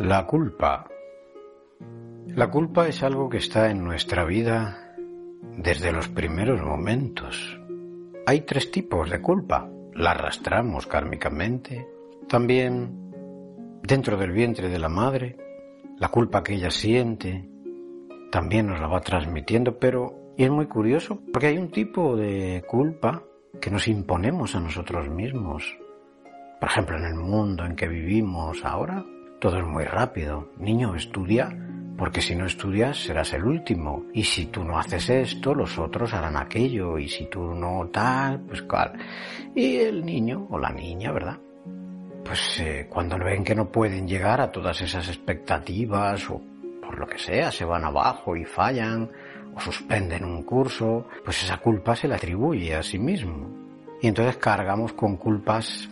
La culpa. La culpa es algo que está en nuestra vida desde los primeros momentos. Hay tres tipos de culpa. La arrastramos kármicamente. También dentro del vientre de la madre, la culpa que ella siente, también nos la va transmitiendo, pero y es muy curioso porque hay un tipo de culpa que nos imponemos a nosotros mismos. Por ejemplo, en el mundo en que vivimos ahora, todo es muy rápido. Niño, estudia, porque si no estudias serás el último. Y si tú no haces esto, los otros harán aquello. Y si tú no tal, pues cual. Y el niño o la niña, ¿verdad? Pues eh, cuando ven que no pueden llegar a todas esas expectativas o por lo que sea, se van abajo y fallan o suspenden un curso, pues esa culpa se le atribuye a sí mismo. Y entonces cargamos con culpas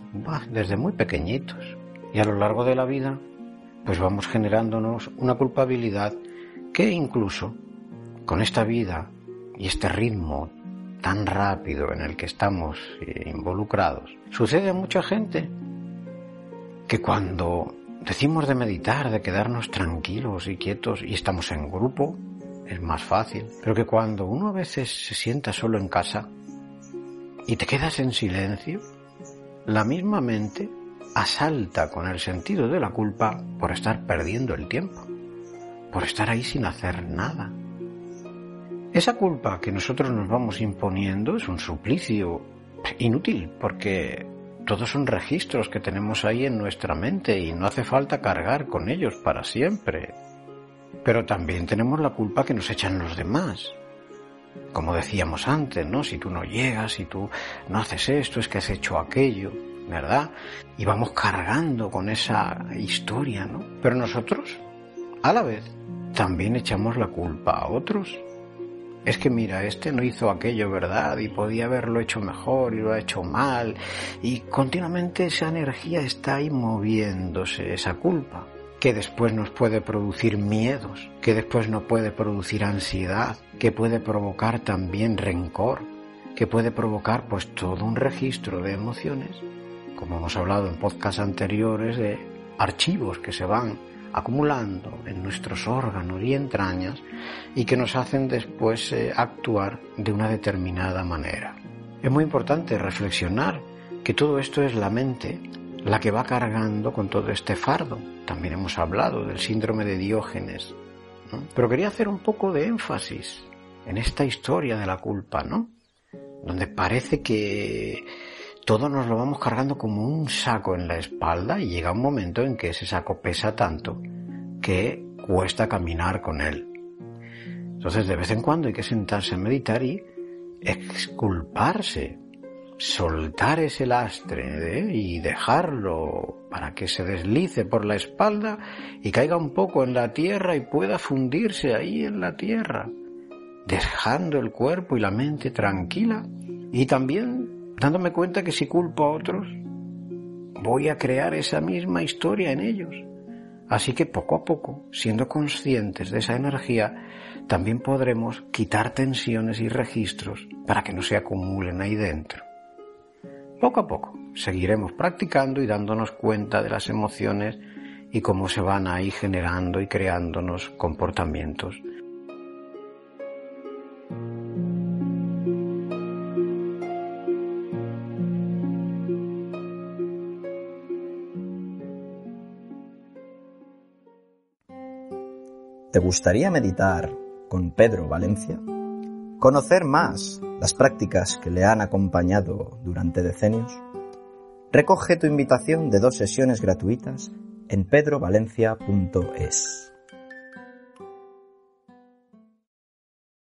desde muy pequeñitos. Y a lo largo de la vida pues vamos generándonos una culpabilidad que incluso con esta vida y este ritmo tan rápido en el que estamos eh, involucrados, sucede a mucha gente que cuando decimos de meditar, de quedarnos tranquilos y quietos y estamos en grupo, es más fácil, pero que cuando uno a veces se sienta solo en casa y te quedas en silencio, la misma mente asalta con el sentido de la culpa por estar perdiendo el tiempo, por estar ahí sin hacer nada. Esa culpa que nosotros nos vamos imponiendo es un suplicio inútil porque todos son registros que tenemos ahí en nuestra mente y no hace falta cargar con ellos para siempre. Pero también tenemos la culpa que nos echan los demás. Como decíamos antes, ¿no? Si tú no llegas, si tú no haces esto, es que has hecho aquello. ¿Verdad? Y vamos cargando con esa historia, ¿no? Pero nosotros, a la vez, también echamos la culpa a otros. Es que mira, este no hizo aquello, ¿verdad? Y podía haberlo hecho mejor y lo ha hecho mal. Y continuamente esa energía está ahí moviéndose, esa culpa, que después nos puede producir miedos, que después nos puede producir ansiedad, que puede provocar también rencor, que puede provocar pues todo un registro de emociones como hemos hablado en podcasts anteriores, de archivos que se van acumulando en nuestros órganos y entrañas y que nos hacen después eh, actuar de una determinada manera. Es muy importante reflexionar que todo esto es la mente la que va cargando con todo este fardo. También hemos hablado del síndrome de Diógenes. Pero quería hacer un poco de énfasis en esta historia de la culpa, ¿no? Donde parece que todo nos lo vamos cargando como un saco en la espalda y llega un momento en que ese saco pesa tanto que cuesta caminar con él. Entonces de vez en cuando hay que sentarse a meditar y exculparse, soltar ese lastre ¿eh? y dejarlo para que se deslice por la espalda y caiga un poco en la tierra y pueda fundirse ahí en la tierra, dejando el cuerpo y la mente tranquila y también dándome cuenta que si culpo a otros, voy a crear esa misma historia en ellos. Así que poco a poco, siendo conscientes de esa energía, también podremos quitar tensiones y registros para que no se acumulen ahí dentro. Poco a poco seguiremos practicando y dándonos cuenta de las emociones y cómo se van ahí generando y creándonos comportamientos ¿Te gustaría meditar con Pedro Valencia? ¿Conocer más las prácticas que le han acompañado durante decenios? Recoge tu invitación de dos sesiones gratuitas en pedrovalencia.es.